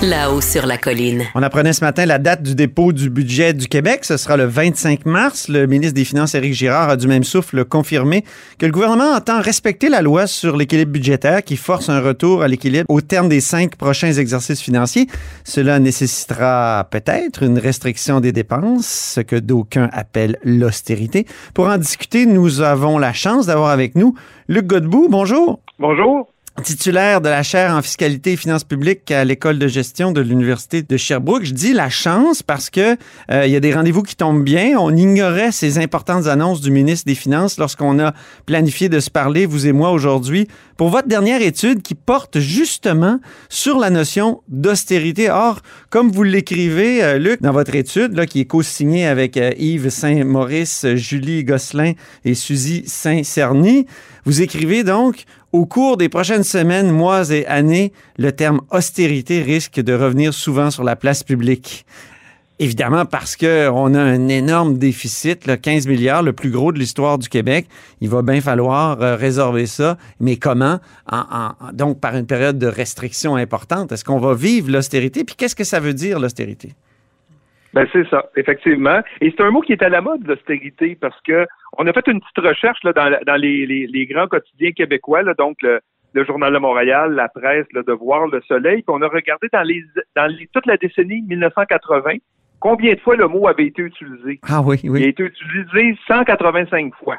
Là-haut sur la colline. On apprenait ce matin la date du dépôt du budget du Québec. Ce sera le 25 mars. Le ministre des Finances, Éric Girard, a du même souffle confirmé que le gouvernement entend respecter la loi sur l'équilibre budgétaire qui force un retour à l'équilibre au terme des cinq prochains exercices financiers. Cela nécessitera peut-être une restriction des dépenses, ce que d'aucuns appellent l'austérité. Pour en discuter, nous avons la chance d'avoir avec nous Luc Godbout. Bonjour. Bonjour titulaire de la chaire en fiscalité et finances publiques à l'école de gestion de l'université de Sherbrooke. Je dis la chance parce que euh, il y a des rendez-vous qui tombent bien. On ignorait ces importantes annonces du ministre des Finances lorsqu'on a planifié de se parler vous et moi aujourd'hui pour votre dernière étude qui porte justement sur la notion d'austérité. Or, comme vous l'écrivez, euh, Luc, dans votre étude là, qui est co-signée avec euh, Yves Saint-Maurice, Julie Gosselin et Suzy Saint-Cerny, vous écrivez donc au cours des prochaines semaines, mois et années, le terme austérité risque de revenir souvent sur la place publique. Évidemment, parce qu'on a un énorme déficit, là, 15 milliards, le plus gros de l'histoire du Québec. Il va bien falloir euh, résorber ça. Mais comment? donc, par une période de restriction importante. Est-ce qu'on va vivre l'austérité? Puis qu'est-ce que ça veut dire, l'austérité? Ben c'est ça, effectivement. Et c'est un mot qui est à la mode, l'austérité, parce que on a fait une petite recherche là, dans, dans les, les, grands quotidiens québécois, là, donc le, Journal de Montréal, la presse, le Devoir, le Soleil, puis on a regardé dans les dans les, toute la décennie 1980 combien de fois le mot avait été utilisé. Ah oui, oui. Il a été utilisé 185 fois.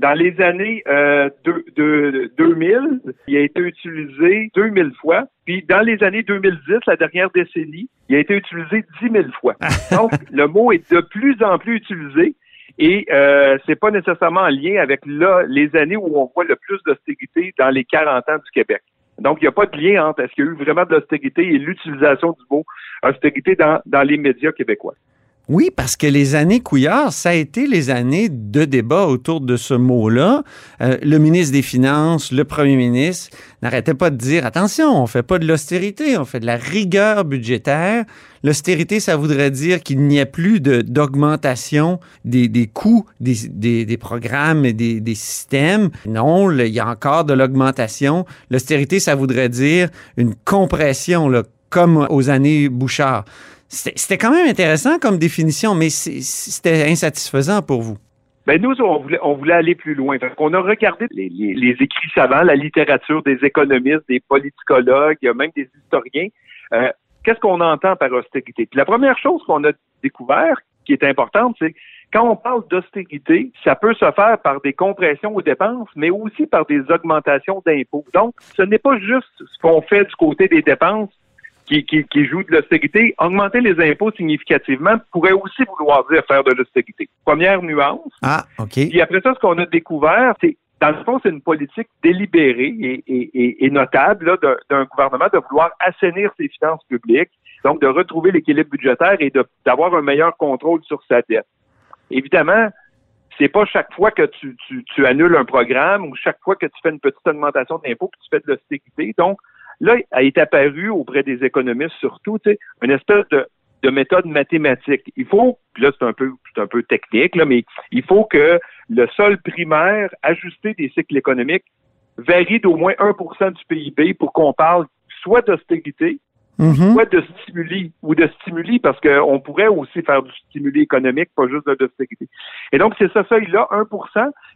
Dans les années euh, de, 2000, il a été utilisé 2000 fois. Puis dans les années 2010, la dernière décennie, il a été utilisé 10 000 fois. Donc, le mot est de plus en plus utilisé. Et euh, c'est pas nécessairement en lien avec là, les années où on voit le plus d'austérité dans les 40 ans du Québec. Donc, il n'y a pas de lien entre est-ce qu'il y a eu vraiment de l'austérité et l'utilisation du mot austérité dans, dans les médias québécois. Oui, parce que les années Couillard, ça a été les années de débat autour de ce mot-là. Euh, le ministre des Finances, le premier ministre n'arrêtaient pas de dire attention, on fait pas de l'austérité, on fait de la rigueur budgétaire. L'austérité, ça voudrait dire qu'il n'y a plus d'augmentation des, des, coûts des, des, programmes et des, systèmes. Non, il y a encore de l'augmentation. L'austérité, ça voudrait dire une compression, là, comme aux années Bouchard. C'était quand même intéressant comme définition, mais c'était insatisfaisant pour vous. Ben nous, on voulait, aller plus loin. On a regardé les, les, écrits savants, la littérature des économistes, des politicologues, même des historiens. Euh, Qu'est-ce qu'on entend par austérité? Puis la première chose qu'on a découvert, qui est importante, c'est quand on parle d'austérité, ça peut se faire par des compressions aux dépenses, mais aussi par des augmentations d'impôts. Donc, ce n'est pas juste ce qu'on fait du côté des dépenses qui, qui, qui joue de l'austérité, augmenter les impôts significativement pourrait aussi vouloir dire faire de l'austérité. Première nuance. Ah, OK. Puis après ça, ce qu'on a découvert, c'est dans le fond, c'est une politique délibérée et, et, et notable d'un gouvernement de vouloir assainir ses finances publiques, donc de retrouver l'équilibre budgétaire et d'avoir un meilleur contrôle sur sa dette. Évidemment, c'est pas chaque fois que tu, tu, tu, annules un programme ou chaque fois que tu fais une petite augmentation d'impôts que tu fais de l'austérité. Donc, Là, a été apparu auprès des économistes surtout, une espèce de, de méthode mathématique. Il faut, là c'est un peu c'est un peu technique, là, mais il faut que le sol primaire ajusté des cycles économiques varie d'au moins 1% du PIB pour qu'on parle soit d'austérité, Mm-hmm. Soit de stimuli ou de stimuli, parce qu'on pourrait aussi faire du stimuli économique, pas juste de l'austérité. Et donc, c'est ce seuil-là, 1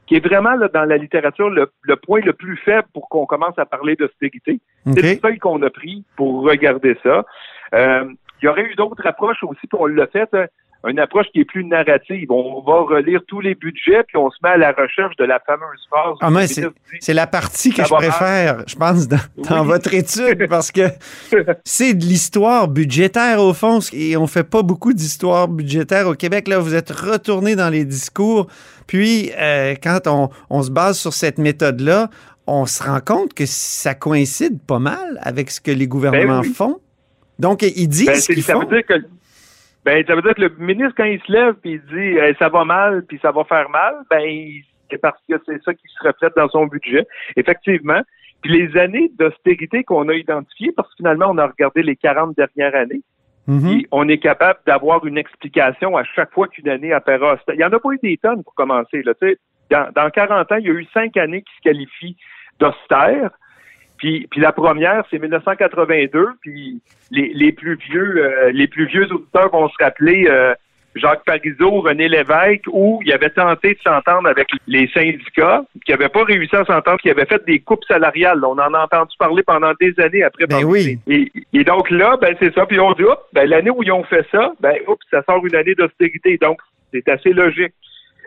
qui est vraiment là, dans la littérature le, point le plus faible pour qu'on commence à parler d'austérité. C'est le seuil qu'on a pris pour regarder ça. Euh, il y aurait eu d'autres approches aussi, puis on l'a fait. Hein une approche qui est plus narrative. On va relire tous les budgets, puis on se met à la recherche de la fameuse phase. Ah, mais c'est la partie que je préfère, je pense, dans, votre étude, parce que c'est de l'histoire budgétaire, au fond, et on fait pas beaucoup d'histoire budgétaire au Québec. Là, vous êtes retourné dans les discours, puis euh, quand on, on se base sur cette méthode-là, on se rend compte que ça coïncide pas mal avec ce que les gouvernements ben font. Donc, ils disent ben, ce qu'ils font. Veut dire que ben, ça veut dire que le ministre, quand il se lève puis il dit eh, ça va mal puis ça va faire mal, ben c'est parce que c'est ça qui se reflète dans son budget. Effectivement. Puis les années d'austérité qu'on a identifiées, parce que finalement, on a regardé les 40 dernières années, Mhm. Puis on est capable d'avoir une explication à chaque fois qu'une année apparaît austère. Il n'y en a pas eu des tonnes pour commencer. Là, tu sais. dans, dans 40 ans, il y a eu cinq années qui se qualifient d'austère. Puis, puis la première, c'est 1982. Puis les, les plus vieux, euh, les plus vieux auditeurs vont se rappeler euh, Jacques Parizeau, René Lévesque, où il avait tenté de s'entendre avec les syndicats, qui n'avaient pas réussi à s'entendre, qui avaient fait des coupes salariales. On en a entendu parler pendant des années après. Ben oui. Et, et donc là, ben c'est ça. Puis on dit, oups, ben l'année où ils ont fait ça, ben oups, ça sort une année d'austérité. Donc c'est assez logique.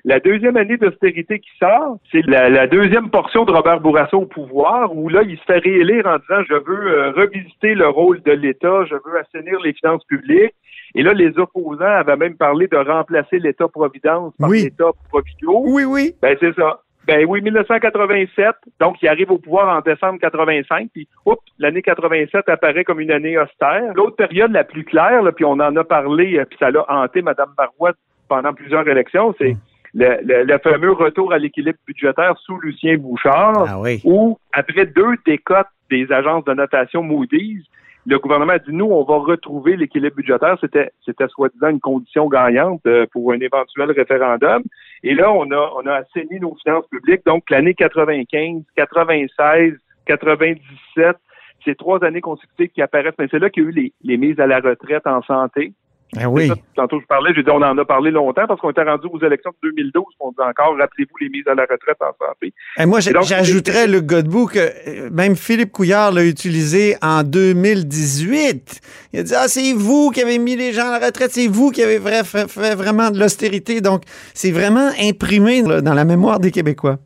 La deuxième année d'austérité qui sort, c'est la, la deuxième portion de Robert Bourassa au pouvoir, où là, il se fait réélire en disant, je veux euh, revisiter le rôle de l'État, je veux assainir les finances publiques. Et là, les opposants avaient même parlé de remplacer l'État-providence par Oui. l'État providio. Oui, oui. Ben, c'est ça. Ben oui, 1987. Donc, il arrive au pouvoir en décembre 85. Puis, oups, l'année 87 apparaît comme une année austère. L'autre période la plus claire, là, puis on en a parlé, euh, puis ça l'a hanté Mme Marois pendant plusieurs élections, c'est Mm. Le, le- le fameux retour à l'équilibre budgétaire sous Lucien Bouchard, Ah oui. où, après deux décotes des agences de notation Moody's, le gouvernement a dit, nous, on va retrouver l'équilibre budgétaire. C'était, c'était soi-disant une condition gagnante euh, pour un éventuel référendum. Et là, on a, on a assaini nos finances publiques. Donc, l'année 95, 96, 97, c'est trois années consécutives qui apparaissent. Mais c'est là qu'il y a eu les, les mises à la retraite en santé. Ah oui. Ça, Tantôt, je parlais, j'ai dit, on en a parlé longtemps parce qu'on était rendu aux élections de 2012. On dit encore, rappelez-vous les mises à la retraite en santé. Et moi, j'ai- Et donc, j'ajouterais, Luc Godbout, que euh, même Philippe Couillard l'a utilisé en 2018. Il a dit, ah, c'est vous qui avez mis les gens à la retraite, c'est vous qui avez vrai- fait, fait vraiment de l'austérité. Donc, c'est vraiment imprimé là, dans la mémoire des Québécois.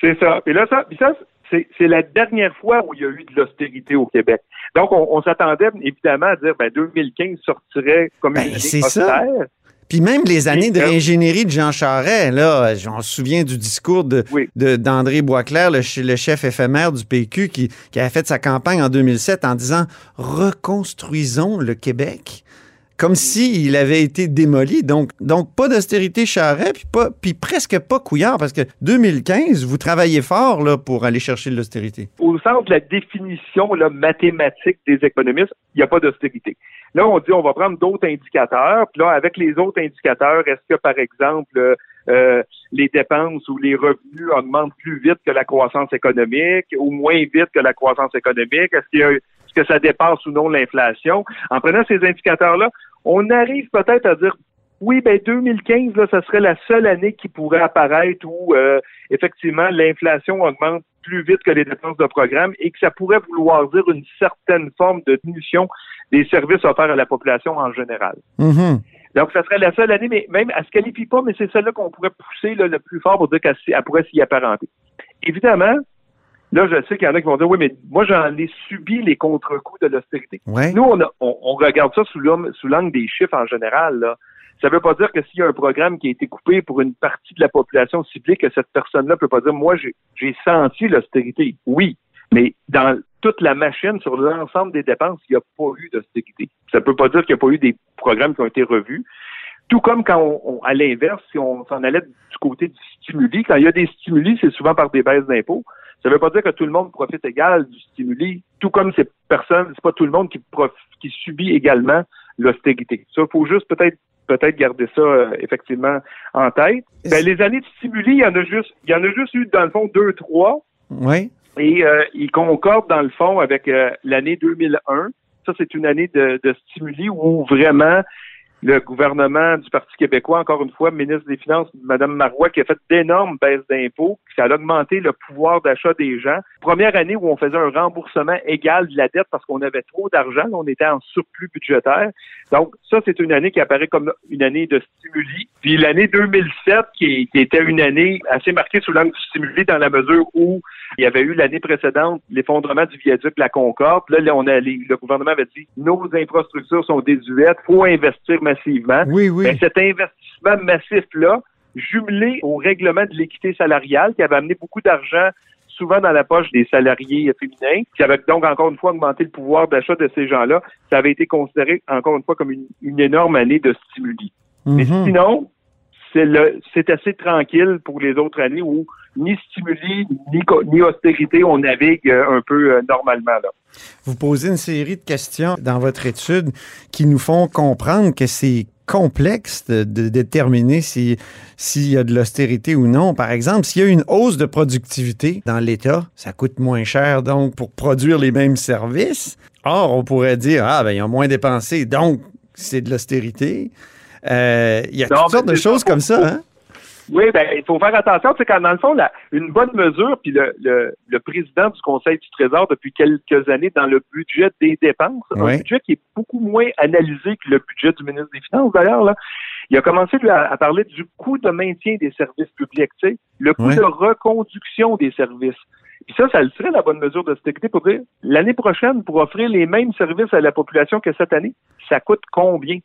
C'est ça. Et là, ça, ça c'est la dernière fois où il y a eu de l'austérité au Québec. Donc, on, on s'attendait évidemment à dire, ben, 2015 sortirait comme Ben, une c'est ça. Puis même les années de réingénierie de Jean Charest, là, on se souvient du discours de, Oui. d'André Boisclair, le, ch- le chef éphémère du PQ, qui, qui avait fait sa campagne en 2007 en disant « Reconstruisons le Québec ». Comme s'il avait été démoli. Donc, donc pas d'austérité Charest, puis, pas, puis presque pas Couillard, parce que 2015, vous travaillez fort là, pour aller chercher l'austérité. Au sens de la définition là, mathématique des économistes, il n'y a pas d'austérité. Là, on dit on va prendre d'autres indicateurs. Puis là, avec les autres indicateurs, est-ce que, par exemple, euh, les dépenses ou les revenus augmentent plus vite que la croissance économique ou moins vite que la croissance économique? Est-ce qu'il y a- que ça dépasse ou non l'inflation? En prenant ces indicateurs-là, on arrive peut-être à dire oui, ben 2015, là, ça serait la seule année qui pourrait apparaître où euh, effectivement l'inflation augmente plus vite que les dépenses de programme et que ça pourrait vouloir dire une certaine forme de diminution des services offerts à la population en général. Mhm. Donc, ça serait la seule année, mais même, elle se qualifie pas, mais c'est celle-là qu'on pourrait pousser là, le plus fort pour dire qu'elle pourrait s'y apparenter. Évidemment, là, je sais qu'il y en a qui vont dire, oui, mais moi, j'en ai subi les contre-coups de l'austérité. Ouais. Nous, on, a- on, on regarde ça sous l'angle des chiffres en général. Là. Ça ne veut pas dire que s'il y a un programme qui a été coupé pour une partie de la population ciblée, que cette personne-là peut pas dire, moi, j'ai j'ai senti l'austérité. Oui, mais dans toute la machine, sur l'ensemble des dépenses, il n'y a pas eu d'austérité. Ça ne peut pas dire qu'il n'y a pas eu des programmes qui ont été revus. Tout comme quand on, on- à l'inverse, si on s'en allait du côté du stimuli, quand il y a des stimuli, c'est souvent par des baisses d'impôts. Ça ne veut pas dire que tout le monde profite égal du stimuli, tout comme c'est personne, c'est pas tout le monde qui, prof- qui subit également l'austérité. Ça, il faut juste peut-être peut-être garder ça euh, effectivement en tête. Ben, les années de stimuli, il y en a juste, il y en a juste eu dans le fond deux, trois. Oui. Et euh, il concorde dans le fond avec euh, l'année 2001. Ça, c'est une année de, de stimuli où vraiment le gouvernement du Parti québécois, encore une fois, ministre des Finances, Mme Marois, qui a fait d'énormes baisses d'impôts, qui a augmenté le pouvoir d'achat des gens. Première année où on faisait un remboursement égal de la dette parce qu'on avait trop d'argent, on était en surplus budgétaire. Donc, ça, c'est une année qui apparaît comme une année de stimuli. Puis l'année 2007, qui, était une année assez marquée sous l'angle du stimuli dans la mesure où il y avait eu l'année précédente l'effondrement du viaduc La Concorde. Là, on a, le gouvernement avait dit nos infrastructures sont désuètes, faut investir massivement. Oui, oui. Ben, cet investissement massif-là, jumelé au règlement de l'équité salariale qui avait amené beaucoup d'argent souvent dans la poche des salariés féminins, qui avait donc encore une fois augmenté le pouvoir d'achat de ces gens-là, ça avait été considéré encore une fois comme une, une énorme année de stimuli. Mais Mhm. sinon, c'est assez tranquille pour les autres années où ni stimuli ni, austérité, on navigue euh, un peu euh, normalement. Vous posez une série de questions dans votre étude qui nous font comprendre que c'est complexe de, déterminer s'il y a de l'austérité ou non. Par exemple, s'il y a une hausse de productivité dans l'État, ça coûte moins cher donc pour produire les mêmes services. Or, on pourrait dire, ah, ben, ils ont moins dépensé, donc c'est de l'austérité. Euh, il y a toutes sortes de choses comme ça. Hein? Oui, ben il faut faire attention. C'est quand dans le fond, une bonne mesure, puis le, le, président du Conseil du Trésor depuis quelques années dans le budget des dépenses, un budget qui est beaucoup moins analysé que le budget du ministre des Finances d'ailleurs. Là, il a commencé lui, à, parler du coût de maintien des services publics, tu sais, le coût de reconduction des services. Puis ça, ça serait la bonne mesure de sécurité pour dire l'année prochaine, pour offrir les mêmes services à la population que cette année, ça coûte combien?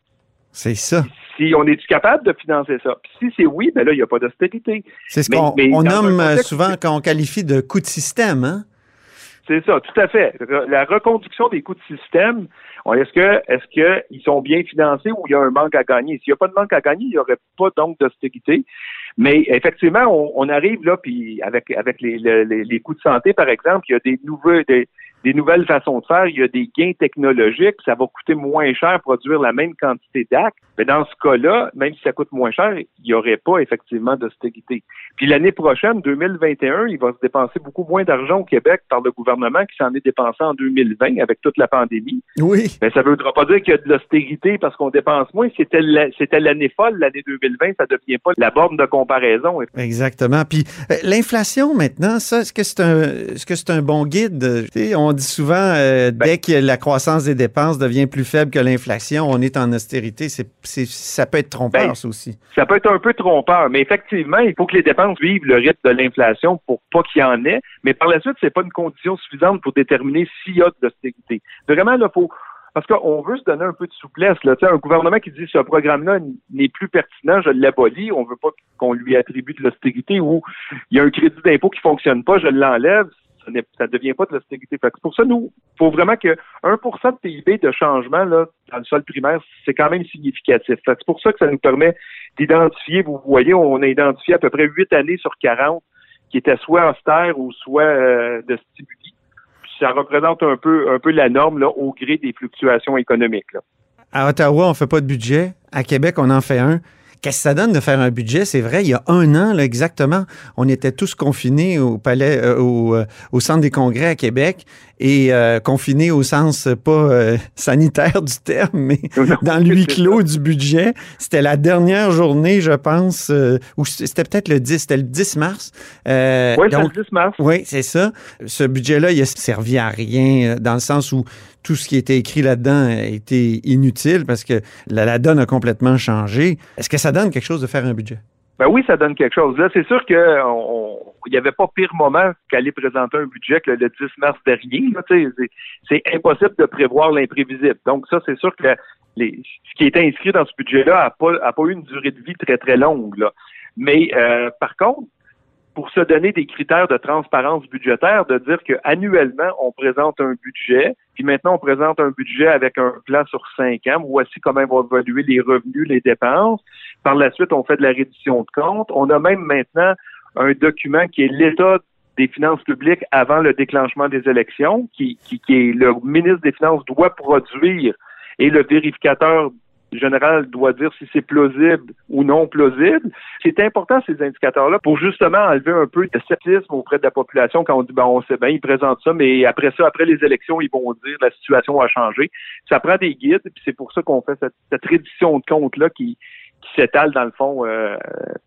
C'est ça. Si on est capable de financer ça? Puis si c'est oui, ben là, il n'y a pas d'austérité. C'est ce qu'on nomme euh, souvent quand on qualifie de coût de système, hein? C'est ça, tout à fait. La reconduction des coûts de système, est-ce que est-ce qu'ils sont bien financés ou il y a un manque à gagner? S'il n'y a pas de manque à gagner, il n'y aurait pas donc d'austérité. Mais effectivement, on, arrive là, puis avec avec les, les, les, coûts de santé, par exemple, il y a des nouveaux des, des nouvelles façons de faire, il y a des gains technologiques, ça va coûter moins cher produire la même quantité d'actes. Mais dans ce cas-là, même si ça coûte moins cher, il n'y aurait pas effectivement d'austérité. Puis l'année prochaine, 2021, il va se dépenser beaucoup moins d'argent au Québec par le gouvernement qui s'en est dépensé en 2020 avec toute la pandémie. Oui. Mais ça ne voudra pas dire qu'il y a de l'austérité parce qu'on dépense moins. C'était l'année folle, l'année 2020, ça ne devient pas la borne de comparaison. Exactement. Puis euh, l'inflation maintenant, ça, est-ce que c'est un, que c'est un bon guide? On on dit souvent, euh, ben dès que la croissance des dépenses devient plus faible que l'inflation, on est en austérité. C'est, ça peut être trompeur, ben, ça aussi. Ça peut être un peu trompeur, mais effectivement, il faut que les dépenses vivent le rythme de l'inflation pour pas qu'il y en ait. Mais par la suite, c'est pas une condition suffisante pour déterminer s'il y a de l'austérité. Vraiment, il faut parce qu'on veut se donner un peu de souplesse. Là. un gouvernement qui dit ce programme-là n'est plus pertinent, je l'abolis, on veut pas qu'on lui attribue de l'austérité ou il y a un crédit d'impôt qui fonctionne pas, je l'enlève ça ne devient pas de l'austérité. C'est pour ça, nous, il faut vraiment que 1% de PIB de changement là, dans le sol primaire, c'est quand même significatif. C'est pour ça que ça nous permet d'identifier, vous voyez, on a identifié à peu près 8 années sur 40 qui étaient soit austères ou soit euh, de stimuli. ça représente un peu, un peu la norme au gré des fluctuations économiques. À Ottawa, on ne fait pas de budget. À Québec, on en fait un. Qu'est-ce que ça donne de faire un budget? C'est vrai, il y a un an, là, exactement, on était tous confinés au palais, euh, au, euh, au, centre des congrès à Québec et euh, confinés au sens pas sanitaire du terme, mais dans le huis clos du budget. C'était la dernière journée, je pense, ou c'était peut-être le 10, c'était le 10 mars. oui, c'est le 10 mars. Oui, c'est ça. Ce budget-là, il a servi à rien dans le sens où tout ce qui était écrit là-dedans a été inutile parce que la, donne a complètement changé. Est-ce que ça donne quelque chose de faire un budget? Ben oui, ça donne quelque chose. Là, c'est sûr qu'il n'y avait pas pire moment qu'aller présenter un budget que le 10 mars dernier. C'est impossible de prévoir l'imprévisible. Donc ça, c'est sûr que ce qui était inscrit dans ce budget-là n'a pas, a pas eu une durée de vie très, très longue. Là. Mais euh, par contre, pour se donner des critères de transparence budgétaire, de dire qu'annuellement, on présente un budget, puis maintenant, on présente un budget avec un plan sur cinq ans. Voici comment vont évoluer les revenus, les dépenses. Par la suite, on fait de la reddition de comptes. On a même maintenant un document qui est l'état des finances publiques avant le déclenchement des élections, qui, qui, qui est le ministre des Finances doit produire et le vérificateur général doit dire si c'est plausible ou non plausible. C'est important, ces indicateurs-là, pour justement enlever un peu de scepticisme auprès de la population quand on dit, ben, on sait bien, ils présentent ça, mais après ça, après les élections, ils vont dire la situation a changé. Ça prend des guides, puis c'est pour ça qu'on fait cette, cette reddition de compte-là qui, qui s'étale dans le fond euh,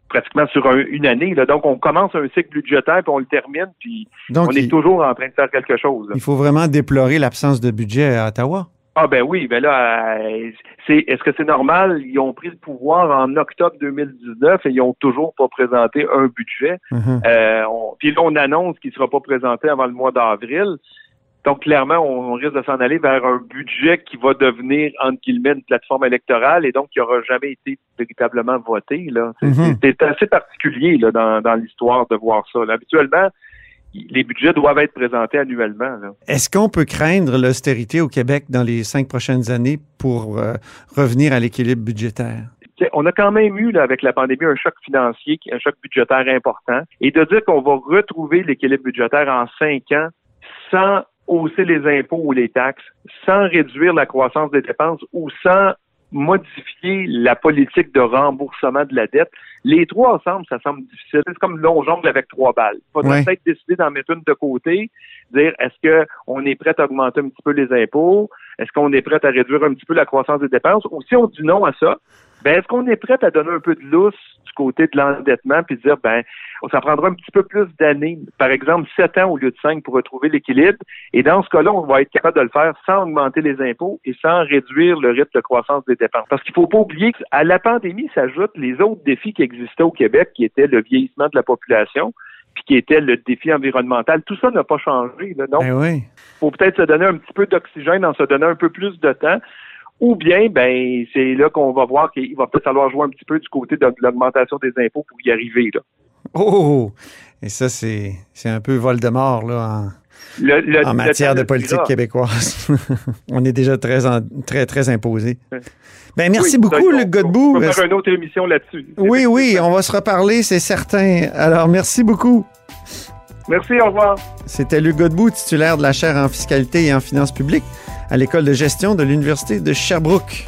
pratiquement sur une année. Là. Donc, on commence un cycle budgétaire, puis on le termine, puis on est toujours en train de faire quelque chose. Il faut vraiment déplorer l'absence de budget à Ottawa. Ah ben oui, ben là, euh, c'est est-ce que c'est normal? Ils ont pris le pouvoir en octobre 2019 et ils ont toujours pas présenté un budget. Mhm. euh, puis là, on annonce qu'il sera pas présenté avant le mois d'avril. Donc clairement, on, risque de s'en aller vers un budget qui va devenir entre guillemets une plateforme électorale et donc qui aura jamais été véritablement voté. Là, c'est mhm. assez particulier là dans, dans l'histoire de voir ça. habituellement, les budgets doivent être présentés annuellement. Est-ce qu'on peut craindre l'austérité au Québec dans les cinq prochaines années pour euh, revenir à l'équilibre budgétaire? on a quand même eu, là, avec la pandémie, un choc financier, un choc budgétaire important. Et de dire qu'on va retrouver l'équilibre budgétaire en cinq ans sans hausser les impôts ou les taxes, sans réduire la croissance des dépenses ou sans modifier la politique de remboursement de la dette. Les trois ensemble, ça semble difficile. C'est comme long jongle avec trois balles. Il faudrait peut-être décider d'en mettre une de côté, dire est-ce qu'on est prêt à augmenter un petit peu les impôts, est-ce qu'on est prêt à réduire un petit peu la croissance des dépenses, ou si on dit non à ça, ben est-ce qu'on est prêt à donner un peu de lousse du côté de l'endettement puis dire ben ça prendra un petit peu plus d'années, par exemple sept ans au lieu de cinq pour retrouver l'équilibre? Et dans ce cas-là, on va être capable de le faire sans augmenter les impôts et sans réduire le rythme de croissance des dépenses. Parce qu'il faut pas oublier qu'à la pandémie s'ajoutent les autres défis qui existaient au Québec, qui étaient le vieillissement de la population, puis qui était le défi environnemental. Tout ça n'a pas changé. Là. Donc, il faut peut-être se donner un petit peu d'oxygène en se donnant un peu plus de temps ou bien, ben, c'est là qu'on va voir qu'il va peut-être falloir jouer un petit peu du côté de l'augmentation des impôts pour y arriver. Là. Oh! Et ça, c'est, c'est un peu Voldemort là, en, en matière de politique québécoise. On est déjà très, très, très imposé. Ben, merci beaucoup, Luc Godbout. On va faire une autre émission là-dessus. Oui, oui, on va se reparler, c'est certain. Alors, merci beaucoup. Merci, au revoir. C'était Luc Godbout, titulaire de la chaire en fiscalité et en finances publiques à l'école de gestion de l'Université de Sherbrooke.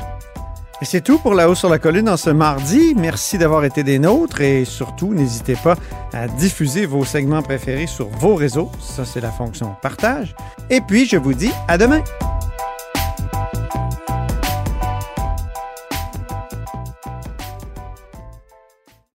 C'est tout pour La Haut sur la Colline en ce mardi. Merci d'avoir été des nôtres et surtout, n'hésitez pas à diffuser vos segments préférés sur vos réseaux. Ça, c'est la fonction partage. Et puis, je vous dis à demain.